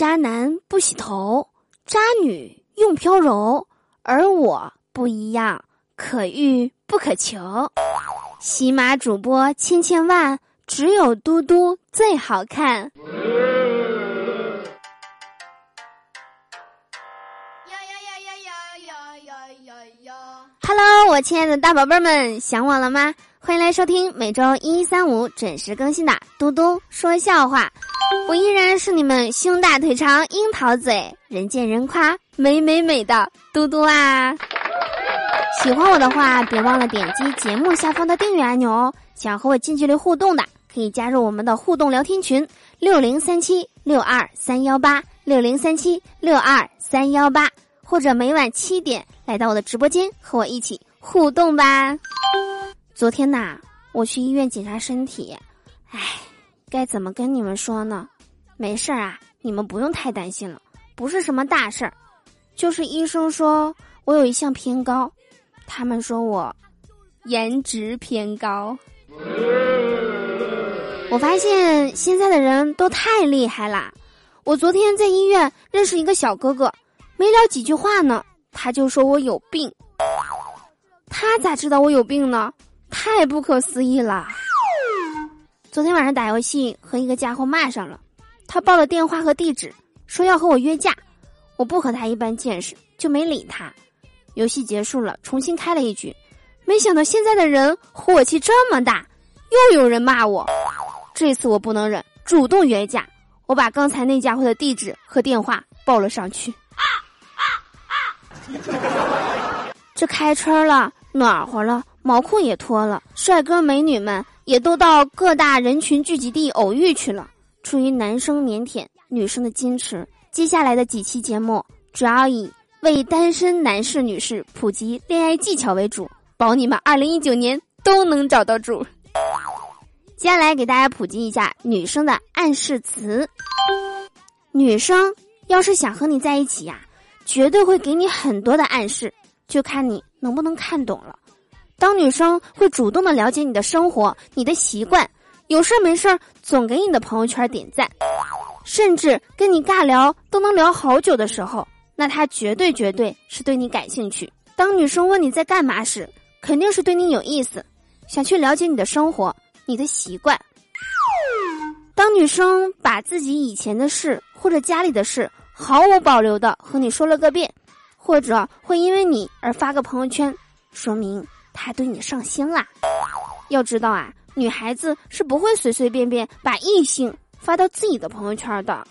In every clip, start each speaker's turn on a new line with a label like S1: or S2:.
S1: 渣男不洗头，渣女用飘柔，而我不一样，可遇不可求。喜马主播千千万，只有嘟嘟最好看。Hello，我亲爱的大宝贝们，想我了吗？欢迎来收听每周一、三、五准时更新的嘟嘟说笑话。我依然是你们胸大腿长、樱桃嘴、人见人夸、美美美的嘟嘟啊！喜欢我的话，别忘了点击节目下方的订阅按钮哦。想和我近距离互动的，可以加入我们的互动聊天群：六零三七六二三幺八六零三七六二三幺八，或者每晚七点。来到我的直播间和我一起互动吧。昨天呐，我去医院检查身体，唉，该怎么跟你们说呢？没事儿啊，你们不用太担心了，不是什么大事儿，就是医生说我有一项偏高，他们说我颜值偏高。我发现现在的人都太厉害啦！我昨天在医院认识一个小哥哥，没聊几句话呢。他就说我有病，他咋知道我有病呢？太不可思议了！昨天晚上打游戏和一个家伙骂上了，他报了电话和地址，说要和我约架。我不和他一般见识，就没理他。游戏结束了，重新开了一局，没想到现在的人火气这么大，又有人骂我。这次我不能忍，主动约架。我把刚才那家伙的地址和电话报了上去。啊啊啊这开春了，暖和了，毛裤也脱了，帅哥美女们也都到各大人群聚集地偶遇去了。出于男生腼腆，女生的矜持，接下来的几期节目主要以为单身男士、女士普及恋爱技巧为主，保你们二零一九年都能找到主。接下来给大家普及一下女生的暗示词。女生要是想和你在一起呀。绝对会给你很多的暗示，就看你能不能看懂了。当女生会主动的了解你的生活、你的习惯，有事儿没事儿总给你的朋友圈点赞，甚至跟你尬聊都能聊好久的时候，那她绝对绝对是对你感兴趣。当女生问你在干嘛时，肯定是对你有意思，想去了解你的生活、你的习惯。当女生把自己以前的事或者家里的事。毫无保留的和你说了个遍，或者会因为你而发个朋友圈，说明他对你上心啦。要知道啊，女孩子是不会随随便便把异性发到自己的朋友圈的。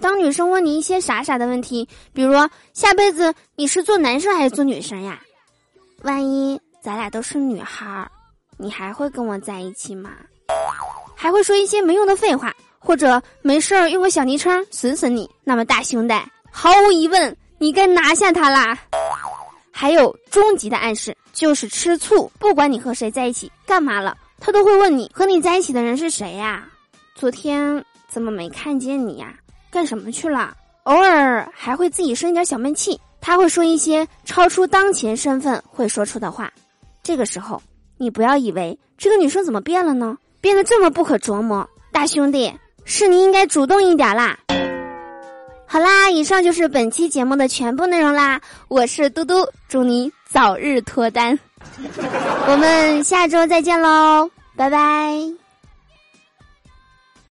S1: 当女生问你一些傻傻的问题，比如下辈子你是做男生还是做女生呀？万一咱俩都是女孩，你还会跟我在一起吗？还会说一些没用的废话。或者没事儿用个小昵称损损你，那么大兄弟，毫无疑问，你该拿下他啦。还有终极的暗示就是吃醋，不管你和谁在一起，干嘛了，他都会问你和你在一起的人是谁呀？昨天怎么没看见你呀？干什么去了？偶尔还会自己生一点小闷气，他会说一些超出当前身份会说出的话。这个时候，你不要以为这个女生怎么变了呢？变得这么不可琢磨，大兄弟。是你应该主动一点啦。好啦，以上就是本期节目的全部内容啦。我是嘟嘟，祝你早日脱单。我们下周再见喽，拜拜。